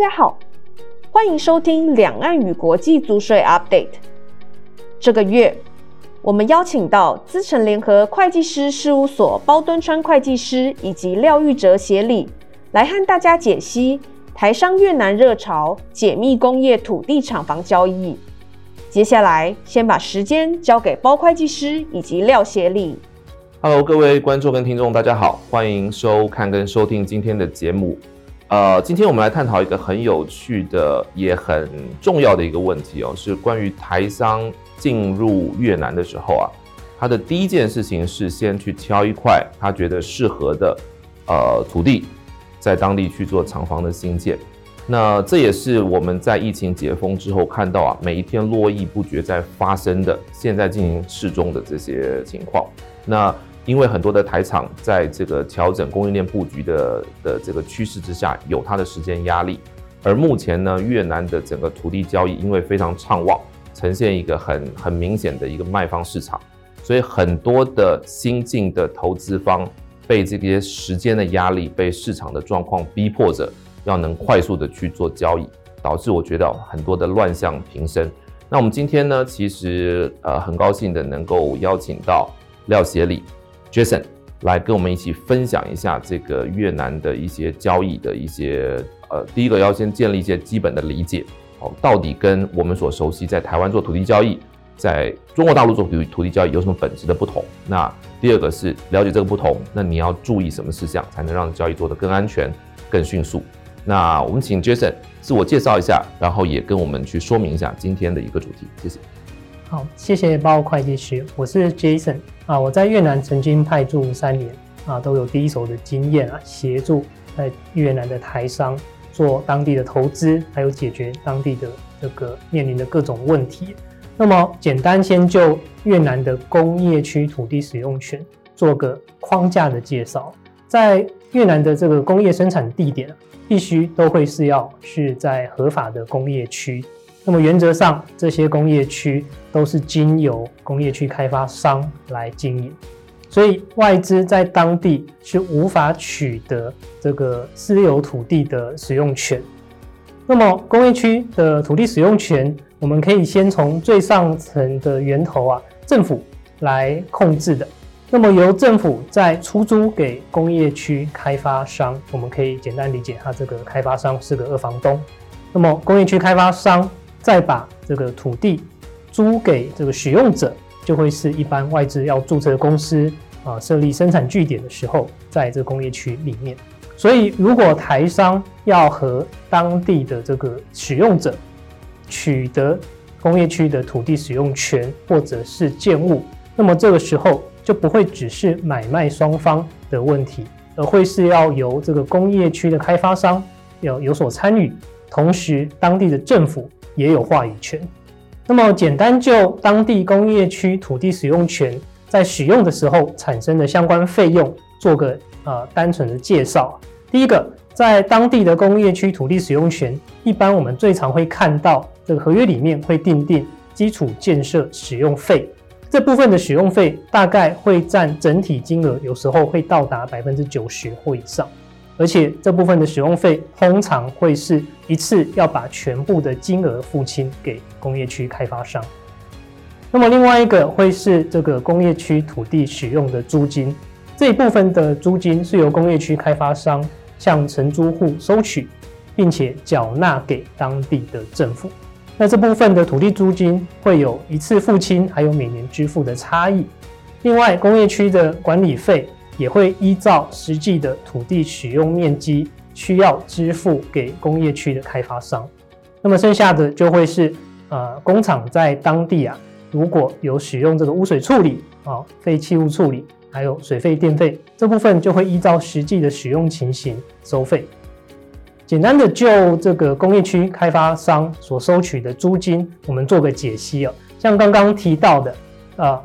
大家好，欢迎收听两岸与国际租税 Update。这个月，我们邀请到资诚联合会计师事务所包敦川会计师以及廖玉哲协理，来和大家解析台商越南热潮解密工业土地厂房交易。接下来，先把时间交给包会计师以及廖协理。Hello，各位观众跟听众，大家好，欢迎收看跟收听今天的节目。呃，今天我们来探讨一个很有趣的也很重要的一个问题哦，是关于台商进入越南的时候啊，他的第一件事情是先去挑一块他觉得适合的呃土地，在当地去做厂房的兴建。那这也是我们在疫情解封之后看到啊，每一天络绎不绝在发生的，现在进行适中的这些情况。那因为很多的台厂在这个调整供应链布局的的这个趋势之下，有它的时间压力。而目前呢，越南的整个土地交易因为非常畅旺，呈现一个很很明显的一个卖方市场，所以很多的新进的投资方被这些时间的压力，被市场的状况逼迫着。要能快速的去做交易，导致我觉得很多的乱象频生。那我们今天呢，其实呃很高兴的能够邀请到廖协理 Jason 来跟我们一起分享一下这个越南的一些交易的一些呃，第一个要先建立一些基本的理解，哦，到底跟我们所熟悉在台湾做土地交易，在中国大陆做土土地交易有什么本质的不同？那第二个是了解这个不同，那你要注意什么事项才能让交易做得更安全、更迅速？那我们请 Jason 自我介绍一下，然后也跟我们去说明一下今天的一个主题，谢谢。好，谢谢包会计师，我是 Jason 啊，我在越南曾经派驻三年啊，都有第一手的经验啊，协助在越南的台商做当地的投资，还有解决当地的这个面临的各种问题。那么简单先就越南的工业区土地使用权做个框架的介绍，在越南的这个工业生产地点。必须都会是要是在合法的工业区，那么原则上这些工业区都是经由工业区开发商来经营，所以外资在当地是无法取得这个私有土地的使用权。那么工业区的土地使用权，我们可以先从最上层的源头啊，政府来控制的。那么由政府再出租给工业区开发商，我们可以简单理解，它这个开发商是个二房东。那么工业区开发商再把这个土地租给这个使用者，就会是一般外资要注册公司啊，设立生产据点的时候，在这个工业区里面。所以如果台商要和当地的这个使用者取得工业区的土地使用权或者是建物，那么这个时候。就不会只是买卖双方的问题，而会是要由这个工业区的开发商要有所参与，同时当地的政府也有话语权。那么简单就当地工业区土地使用权在使用的时候产生的相关费用做个呃单纯的介绍。第一个，在当地的工业区土地使用权，一般我们最常会看到这个合约里面会订定基础建设使用费。这部分的使用费大概会占整体金额，有时候会到达百分之九十或以上，而且这部分的使用费通常会是一次要把全部的金额付清给工业区开发商。那么另外一个会是这个工业区土地使用的租金，这一部分的租金是由工业区开发商向承租户收取，并且缴纳给当地的政府。那这部分的土地租金会有一次付清，还有每年支付的差异。另外，工业区的管理费也会依照实际的土地使用面积，需要支付给工业区的开发商。那么剩下的就会是，呃，工厂在当地啊，如果有使用这个污水处理啊、废弃物处理，还有水费、电费，这部分就会依照实际的使用情形收费。简单的就这个工业区开发商所收取的租金，我们做个解析哦。像刚刚提到的，啊，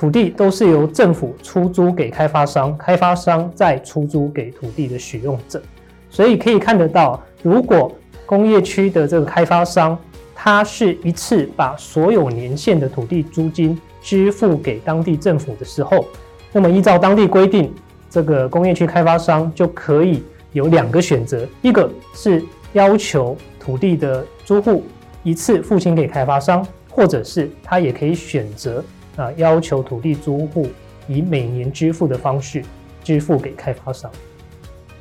土地都是由政府出租给开发商，开发商再出租给土地的使用者。所以可以看得到，如果工业区的这个开发商，他是一次把所有年限的土地租金支付给当地政府的时候，那么依照当地规定，这个工业区开发商就可以。有两个选择，一个是要求土地的租户一次付清给开发商，或者是他也可以选择啊，要求土地租户以每年支付的方式支付给开发商。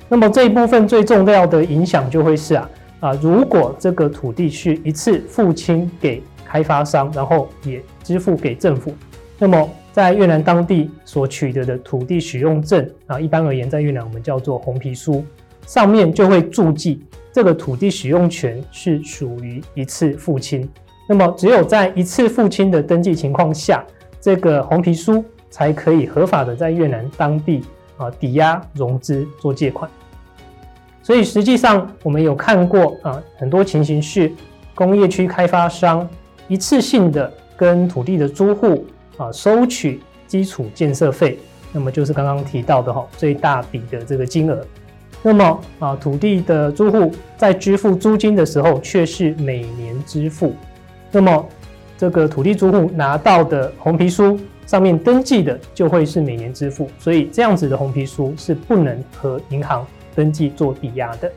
那么这一部分最重要的影响就会是啊啊，如果这个土地是一次付清给开发商，然后也支付给政府，那么在越南当地所取得的土地使用证啊，一般而言在越南我们叫做红皮书。上面就会注记这个土地使用权是属于一次付清，那么只有在一次付清的登记情况下，这个红皮书才可以合法的在越南当地啊抵押融资做借款。所以实际上我们有看过啊很多情形是工业区开发商一次性的跟土地的租户啊收取基础建设费，那么就是刚刚提到的哈最大笔的这个金额。那么啊，土地的租户在支付租金的时候却是每年支付。那么这个土地租户拿到的红皮书上面登记的就会是每年支付，所以这样子的红皮书是不能和银行登记做抵押的。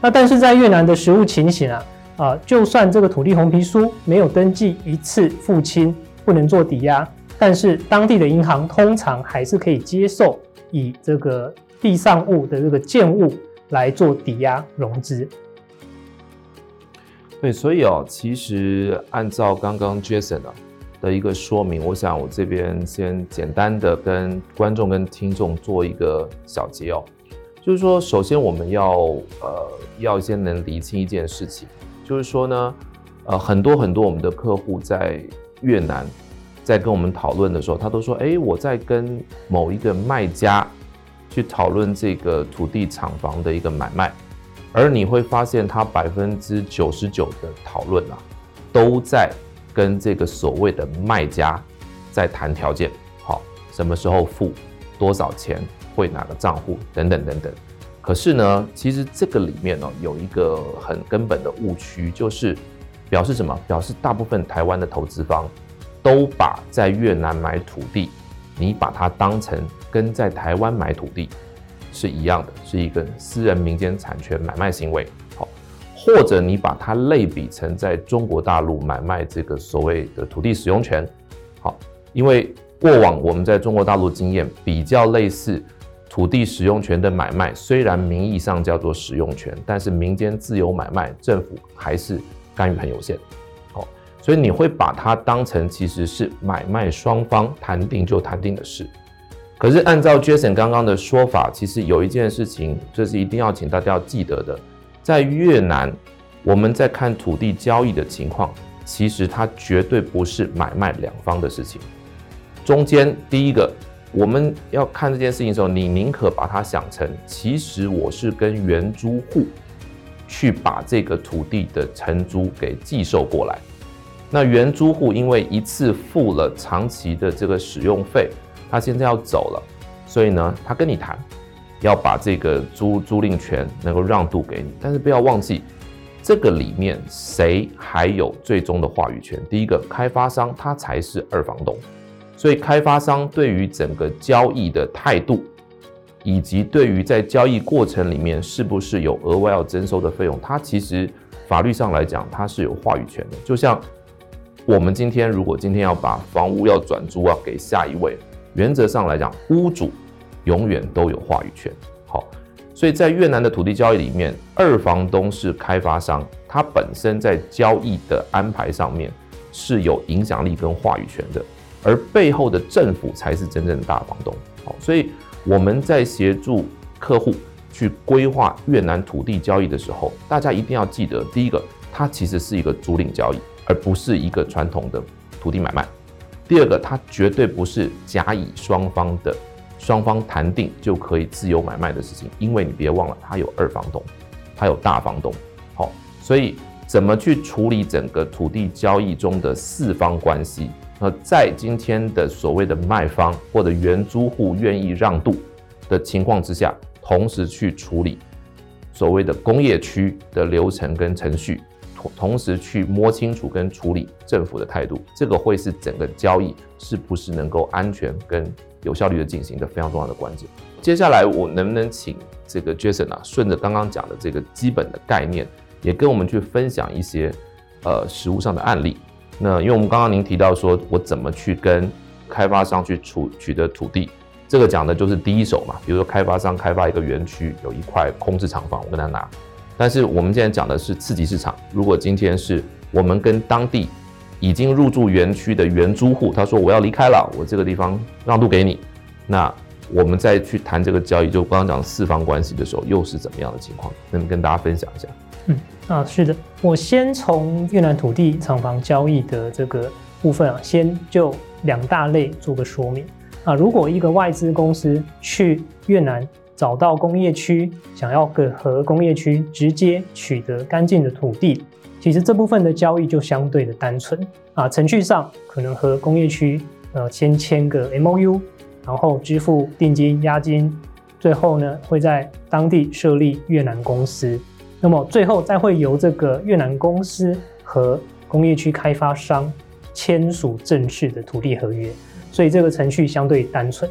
那但是在越南的实务情形啊，啊，就算这个土地红皮书没有登记一次付清，不能做抵押，但是当地的银行通常还是可以接受以这个。地上物的这个建物来做抵押融资，对，所以哦，其实按照刚刚 Jason 啊的一个说明，我想我这边先简单的跟观众跟听众做一个小结哦，就是说，首先我们要呃要先能厘清一件事情，就是说呢，呃，很多很多我们的客户在越南在跟我们讨论的时候，他都说，哎，我在跟某一个卖家。去讨论这个土地厂房的一个买卖，而你会发现，他百分之九十九的讨论啊，都在跟这个所谓的卖家在谈条件，好，什么时候付，多少钱，汇哪个账户，等等等等。可是呢，其实这个里面呢，有一个很根本的误区，就是表示什么？表示大部分台湾的投资方都把在越南买土地，你把它当成。跟在台湾买土地是一样的，是一个私人民间产权买卖行为。好，或者你把它类比成在中国大陆买卖这个所谓的土地使用权。好，因为过往我们在中国大陆经验比较类似，土地使用权的买卖虽然名义上叫做使用权，但是民间自由买卖，政府还是干预很有限。好，所以你会把它当成其实是买卖双方谈定就谈定的事。可是按照 Jason 刚刚的说法，其实有一件事情，这是一定要请大家要记得的，在越南，我们在看土地交易的情况，其实它绝对不是买卖两方的事情。中间第一个，我们要看这件事情的时候，你宁可把它想成，其实我是跟原租户去把这个土地的承租给寄售过来，那原租户因为一次付了长期的这个使用费。他现在要走了，所以呢，他跟你谈，要把这个租租赁权能够让渡给你，但是不要忘记，这个里面谁还有最终的话语权？第一个，开发商他才是二房东，所以开发商对于整个交易的态度，以及对于在交易过程里面是不是有额外要征收的费用，他其实法律上来讲他是有话语权的。就像我们今天如果今天要把房屋要转租啊给下一位。原则上来讲，屋主永远都有话语权。好，所以在越南的土地交易里面，二房东是开发商，他本身在交易的安排上面是有影响力跟话语权的，而背后的政府才是真正的大房东。好，所以我们在协助客户去规划越南土地交易的时候，大家一定要记得，第一个，它其实是一个租赁交易，而不是一个传统的土地买卖。第二个，它绝对不是甲乙双方的双方谈定就可以自由买卖的事情，因为你别忘了，它有二房东，它有大房东，好，所以怎么去处理整个土地交易中的四方关系？那在今天的所谓的卖方或者原租户愿意让渡的情况之下，同时去处理所谓的工业区的流程跟程序。同时去摸清楚跟处理政府的态度，这个会是整个交易是不是能够安全跟有效率的进行的非常重要的关键。接下来我能不能请这个 Jason 啊，顺着刚刚讲的这个基本的概念，也跟我们去分享一些呃实物上的案例。那因为我们刚刚您提到说，我怎么去跟开发商去取取得土地，这个讲的就是第一手嘛。比如说开发商开发一个园区，有一块空置厂房，我跟他拿。但是我们现在讲的是次级市场。如果今天是我们跟当地已经入驻园区的原租户，他说我要离开了，我这个地方让渡给你，那我们再去谈这个交易，就刚刚讲四方关系的时候，又是怎么样的情况？能跟大家分享一下？嗯啊，是的，我先从越南土地厂房交易的这个部分啊，先就两大类做个说明啊。如果一个外资公司去越南找到工业区，想要和工业区直接取得干净的土地，其实这部分的交易就相对的单纯啊。程序上可能和工业区呃先签个 MOU，然后支付定金、押金，最后呢会在当地设立越南公司。那么最后再会由这个越南公司和工业区开发商签署正式的土地合约，所以这个程序相对单纯。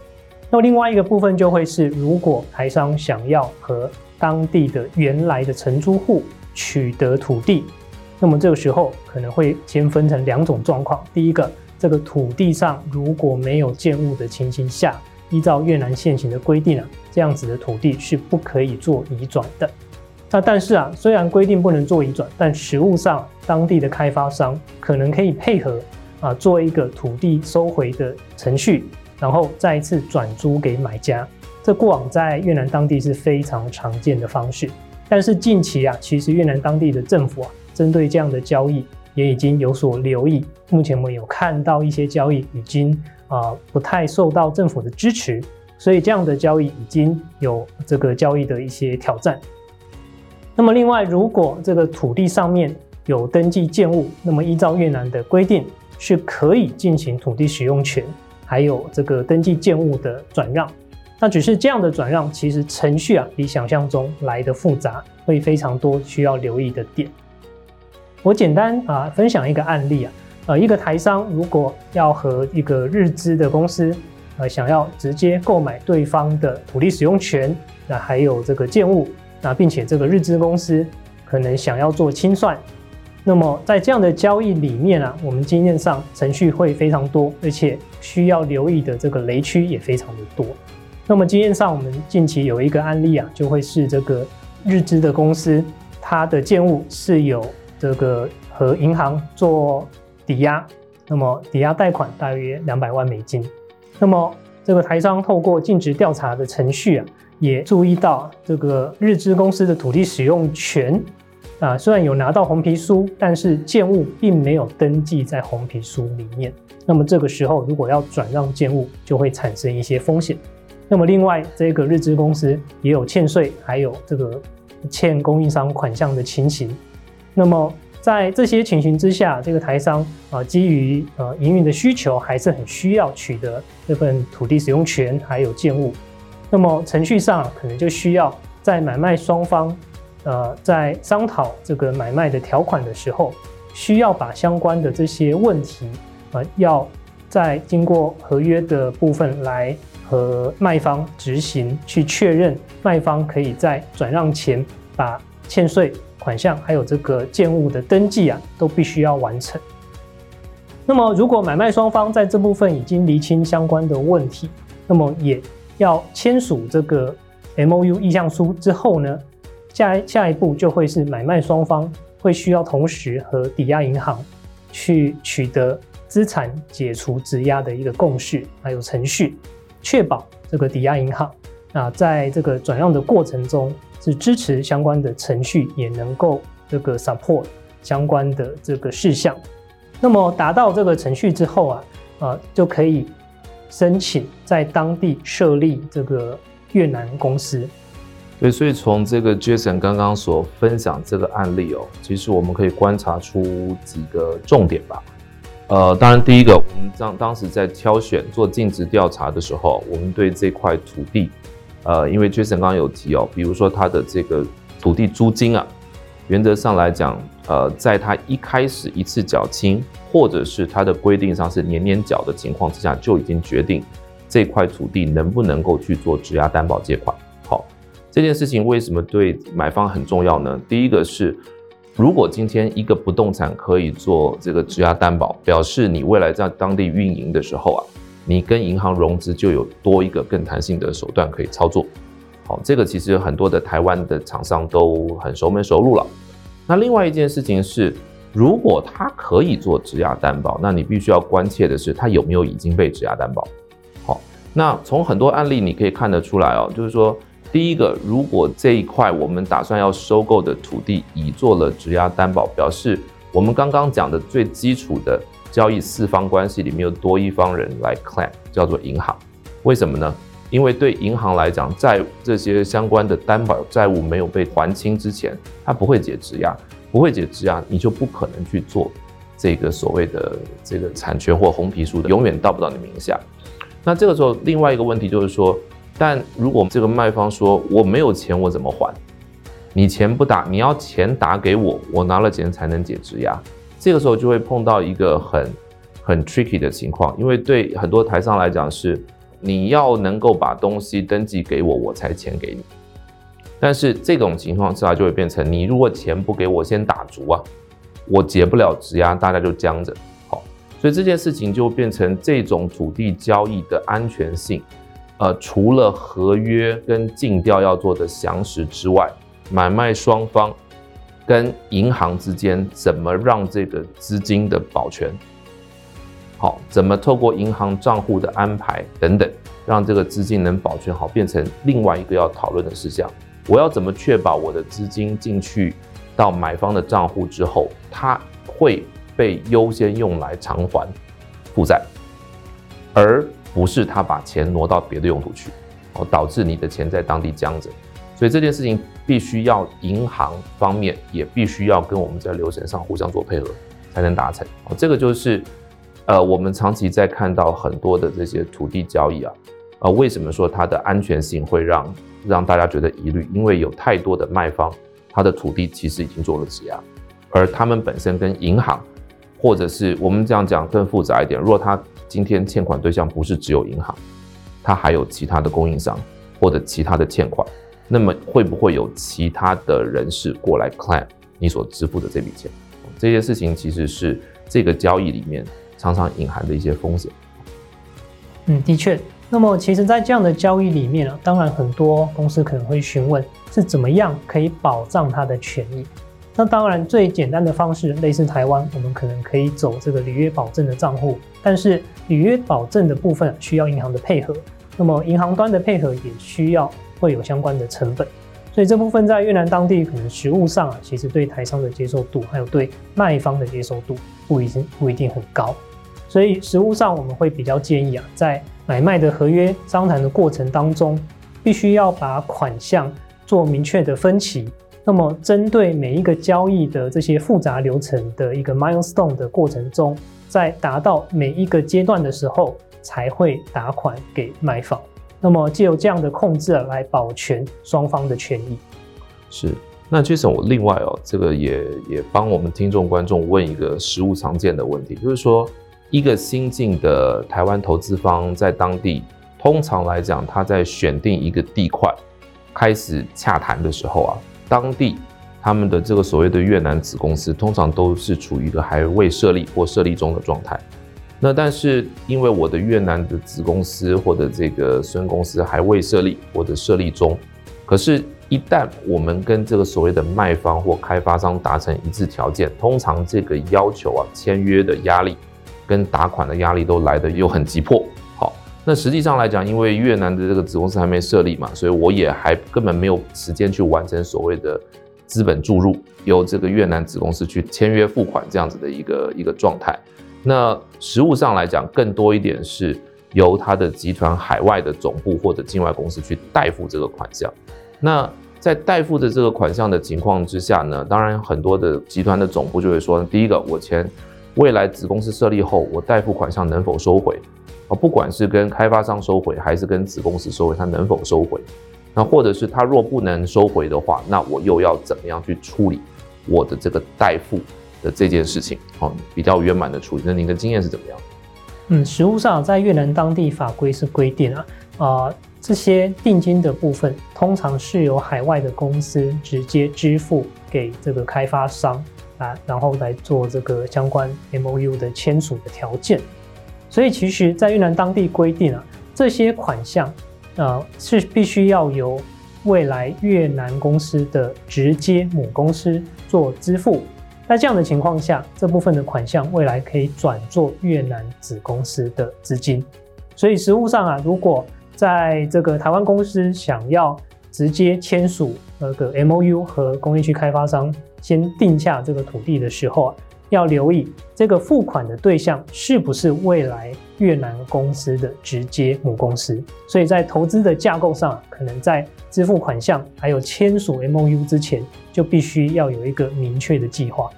那么另外一个部分就会是，如果台商想要和当地的原来的承租户取得土地，那么这个时候可能会先分成两种状况。第一个，这个土地上如果没有建物的情形下，依照越南现行的规定啊，这样子的土地是不可以做移转的。那但是啊，虽然规定不能做移转，但实务上当地的开发商可能可以配合啊，做一个土地收回的程序，然后再一次转租给买家。这过往在越南当地是非常常见的方式。但是近期啊，其实越南当地的政府啊，针对这样的交易也已经有所留意。目前我们有看到一些交易已经啊不太受到政府的支持，所以这样的交易已经有这个交易的一些挑战。那么另外，如果这个土地上面有登记建物，那么依照越南的规定，是可以进行土地使用权，还有这个登记建物的转让。那只是这样的转让，其实程序啊比想象中来得复杂，会非常多需要留意的点。我简单啊分享一个案例啊，呃，一个台商如果要和一个日资的公司，呃，想要直接购买对方的土地使用权，那还有这个建物。那并且这个日资公司可能想要做清算，那么在这样的交易里面啊，我们经验上程序会非常多，而且需要留意的这个雷区也非常的多。那么经验上，我们近期有一个案例啊，就会是这个日资的公司，它的建物是有这个和银行做抵押，那么抵押贷款大约两百万美金，那么这个台商透过尽职调查的程序啊。也注意到这个日资公司的土地使用权啊，虽然有拿到红皮书，但是建物并没有登记在红皮书里面。那么这个时候，如果要转让建物，就会产生一些风险。那么另外，这个日资公司也有欠税，还有这个欠供应商款项的情形。那么在这些情形之下，这个台商啊，基于呃营运的需求，还是很需要取得这份土地使用权，还有建物。那么程序上可能就需要在买卖双方，呃，在商讨这个买卖的条款的时候，需要把相关的这些问题，呃，要在经过合约的部分来和卖方执行去确认，卖方可以在转让前把欠税款项还有这个建物的登记啊，都必须要完成。那么如果买卖双方在这部分已经厘清相关的问题，那么也。要签署这个 MOU 意向书之后呢，下下一步就会是买卖双方会需要同时和抵押银行去取得资产解除质押的一个共识，还有程序，确保这个抵押银行啊，在这个转让的过程中是支持相关的程序，也能够这个 support 相关的这个事项。那么达到这个程序之后啊，啊就可以。申请在当地设立这个越南公司。对，所以从这个 Jason 刚刚所分享这个案例哦，其实我们可以观察出几个重点吧。呃，当然第一个，我们当当时在挑选做尽职调查的时候，我们对这块土地，呃，因为 Jason 刚刚有提哦，比如说他的这个土地租金啊，原则上来讲，呃，在他一开始一次缴清。或者是它的规定上是年年缴的情况之下，就已经决定这块土地能不能够去做质押担保借款。这件事情为什么对买方很重要呢？第一个是，如果今天一个不动产可以做这个质押担保，表示你未来在当地运营的时候啊，你跟银行融资就有多一个更弹性的手段可以操作。好，这个其实很多的台湾的厂商都很熟门熟路了。那另外一件事情是，如果他可以做质押担保，那你必须要关切的是他有没有已经被质押担保。好，那从很多案例你可以看得出来哦，就是说。第一个，如果这一块我们打算要收购的土地已做了质押担保，表示我们刚刚讲的最基础的交易四方关系里面有多一方人来 claim，叫做银行。为什么呢？因为对银行来讲，在这些相关的担保债务没有被还清之前，它不会解质押，不会解质押，你就不可能去做这个所谓的这个产权或红皮书的，永远到不到你名下。那这个时候，另外一个问题就是说。但如果这个卖方说我没有钱，我怎么还？你钱不打，你要钱打给我，我拿了钱才能解质押。这个时候就会碰到一个很很 tricky 的情况，因为对很多台商来讲是你要能够把东西登记给我，我才钱给你。但是这种情况下就会变成你如果钱不给我，先打足啊，我解不了质押，大家就僵着。好，所以这件事情就变成这种土地交易的安全性。呃，除了合约跟尽调要做的详实之外，买卖双方跟银行之间怎么让这个资金的保全好，怎么透过银行账户的安排等等，让这个资金能保全好，变成另外一个要讨论的事项。我要怎么确保我的资金进去到买方的账户之后，它会被优先用来偿还负债，而。不是他把钱挪到别的用途去，哦，导致你的钱在当地僵着，所以这件事情必须要银行方面也必须要跟我们在流程上互相做配合，才能达成。哦，这个就是，呃，我们长期在看到很多的这些土地交易啊，呃，为什么说它的安全性会让让大家觉得疑虑？因为有太多的卖方，他的土地其实已经做了质押，而他们本身跟银行，或者是我们这样讲更复杂一点，如果他。今天欠款对象不是只有银行，它还有其他的供应商或者其他的欠款，那么会不会有其他的人士过来 claim 你所支付的这笔钱？这些事情其实是这个交易里面常常隐含的一些风险。嗯，的确。那么其实，在这样的交易里面啊，当然很多公司可能会询问是怎么样可以保障他的权益。那当然，最简单的方式，类似台湾，我们可能可以走这个履约保证的账户，但是履约保证的部分需要银行的配合，那么银行端的配合也需要会有相关的成本，所以这部分在越南当地可能实务上啊，其实对台商的接受度，还有对卖方的接受度不一定不一定很高，所以实务上我们会比较建议啊，在买卖的合约商谈的过程当中，必须要把款项做明确的分歧。那么，针对每一个交易的这些复杂流程的一个 milestone 的过程中，在达到每一个阶段的时候，才会打款给卖方。那么，借由这样的控制来保全双方的权益。是。那 Jason，我另外哦，这个也也帮我们听众观众问一个实务常见的问题，就是说，一个新进的台湾投资方在当地，通常来讲，他在选定一个地块，开始洽谈的时候啊。当地他们的这个所谓的越南子公司，通常都是处于一个还未设立或设立中的状态。那但是因为我的越南的子公司或者这个孙公司还未设立或者设立中，可是，一旦我们跟这个所谓的卖方或开发商达成一致条件，通常这个要求啊，签约的压力跟打款的压力都来得又很急迫。那实际上来讲，因为越南的这个子公司还没设立嘛，所以我也还根本没有时间去完成所谓的资本注入，由这个越南子公司去签约付款这样子的一个一个状态。那实务上来讲，更多一点是由他的集团海外的总部或者境外公司去代付这个款项。那在代付的这个款项的情况之下呢，当然很多的集团的总部就会说，第一个，我签未来子公司设立后，我代付款项能否收回？不管是跟开发商收回，还是跟子公司收回，他能否收回？那或者是他若不能收回的话，那我又要怎么样去处理我的这个代付的这件事情？哦，比较圆满的处理。那您的经验是怎么样？嗯，实务上在越南当地法规是规定啊，啊、这些定金的部分，通常是由海外的公司直接支付给这个开发商啊，然后来做这个相关 MOU 的签署的条件。所以，其实，在越南当地规定啊，这些款项，呃，是必须要由未来越南公司的直接母公司做支付。在这样的情况下，这部分的款项未来可以转做越南子公司的资金。所以实务上啊，如果在这个台湾公司想要直接签署那个 MOU 和工业区开发商先定下这个土地的时候啊，要留意这个付款的对象是不是未来越南公司的直接母公司。所以在投资的架构上，可能在支付款项还有签署 MOU 之前。就必须要有一个明确的计划。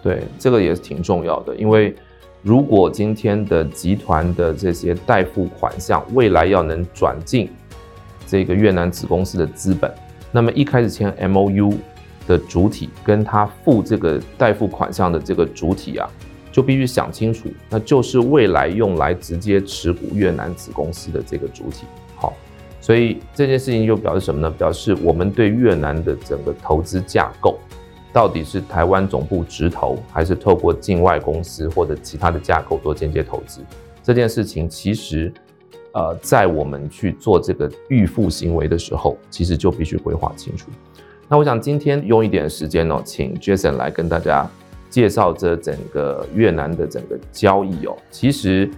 对，这个也是挺重要的，因为如果今天的集团的这些代付款项未来要能转进这个越南子公司的资本，那么一开始签 MOU 的主体跟他付这个代付款项的这个主体啊，就必须想清楚，那就是未来用来直接持股越南子公司的这个主体。好。所以这件事情就表示什么呢？表示我们对越南的整个投资架构，到底是台湾总部直投，还是透过境外公司或者其他的架构做间接投资？这件事情其实，呃，在我们去做这个预付行为的时候，其实就必须规划清楚。那我想今天用一点时间哦，请 Jason 来跟大家介绍这整个越南的整个交易哦，其实。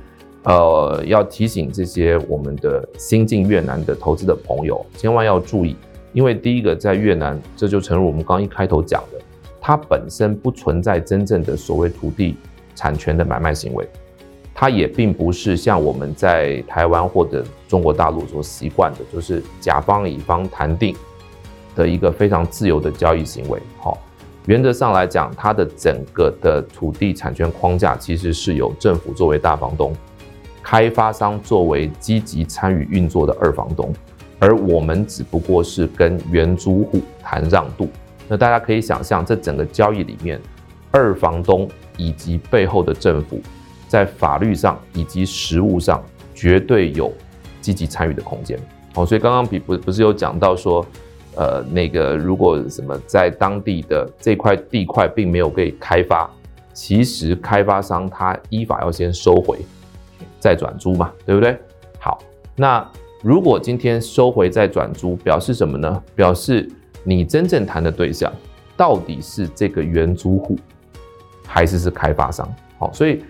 呃，要提醒这些我们的新进越南的投资的朋友，千万要注意，因为第一个在越南，这就诚如我们刚一开头讲的，它本身不存在真正的所谓土地产权的买卖行为，它也并不是像我们在台湾或者中国大陆所习惯的，就是甲方乙方谈定的一个非常自由的交易行为。好，原则上来讲，它的整个的土地产权框架其实是由政府作为大房东。开发商作为积极参与运作的二房东，而我们只不过是跟原租户谈让渡。那大家可以想象，这整个交易里面，二房东以及背后的政府，在法律上以及实务上绝对有积极参与的空间。哦，所以刚刚比不不是有讲到说，呃，那个如果什么在当地的这块地块并没有被开发，其实开发商他依法要先收回。再转租嘛，对不对？好，那如果今天收回再转租，表示什么呢？表示你真正谈的对象到底是这个原租户，还是是开发商？好，所以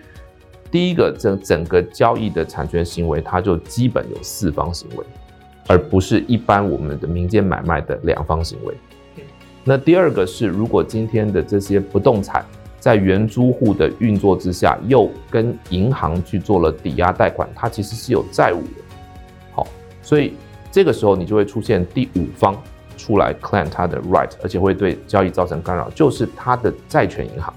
第一个，整整个交易的产权行为，它就基本有四方行为，而不是一般我们的民间买卖的两方行为。那第二个是，如果今天的这些不动产，在原租户的运作之下，又跟银行去做了抵押贷款，它其实是有债务的。好，所以这个时候你就会出现第五方出来 claim 它的 right，而且会对交易造成干扰，就是它的债权银行。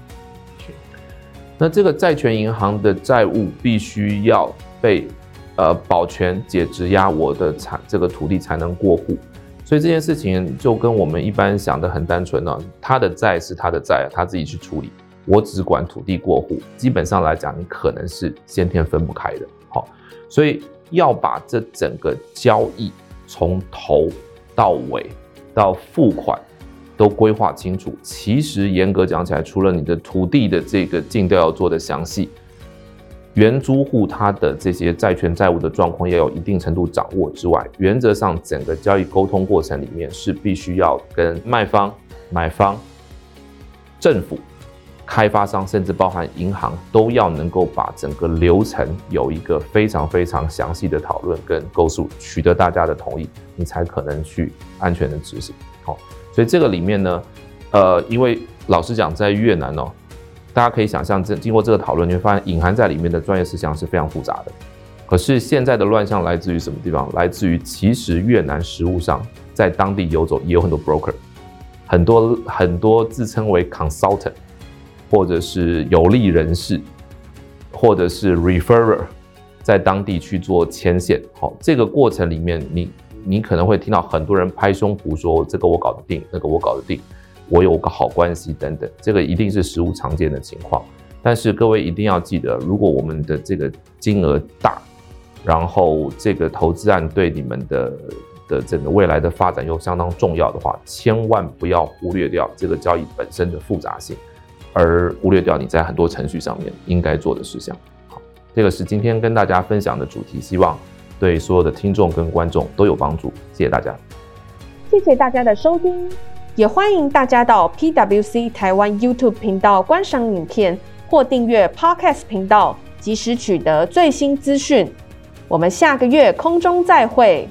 那这个债权银行的债务必须要被呃保全解质押，我的产这个土地才能过户。所以这件事情就跟我们一般想的很单纯呢，他的债是他的债，他自己去处理。我只管土地过户，基本上来讲，你可能是先天分不开的。好，所以要把这整个交易从头到尾到付款都规划清楚。其实严格讲起来，除了你的土地的这个尽调要做的详细，原租户他的这些债权债务的状况要有一定程度掌握之外，原则上整个交易沟通过程里面是必须要跟卖方、买方、政府。开发商甚至包含银行都要能够把整个流程有一个非常非常详细的讨论跟构述，取得大家的同意，你才可能去安全的执行。好，所以这个里面呢，呃，因为老实讲，在越南哦，大家可以想象，这经过这个讨论，你会发现隐含在里面的专业事项是非常复杂的。可是现在的乱象来自于什么地方？来自于其实越南实务上在当地游走也有很多 broker，很多很多自称为 consultant。或者是有利人士，或者是 referrer，在当地去做牵线。好，这个过程里面，你你可能会听到很多人拍胸脯说：“这个我搞得定，那个我搞得定，我有个好关系等等。”这个一定是实务常见的情况。但是各位一定要记得，如果我们的这个金额大，然后这个投资案对你们的的整个未来的发展又相当重要的话，千万不要忽略掉这个交易本身的复杂性，而忽略掉你在很多程序上面应该做的事项。好，这个是今天跟大家分享的主题，希望对所有的听众跟观众都有帮助。谢谢大家，谢谢大家的收听，也欢迎大家到 PWC 台湾 YouTube 频道观赏影片或订阅 Podcast 频道，及时取得最新资讯。我们下个月空中再会。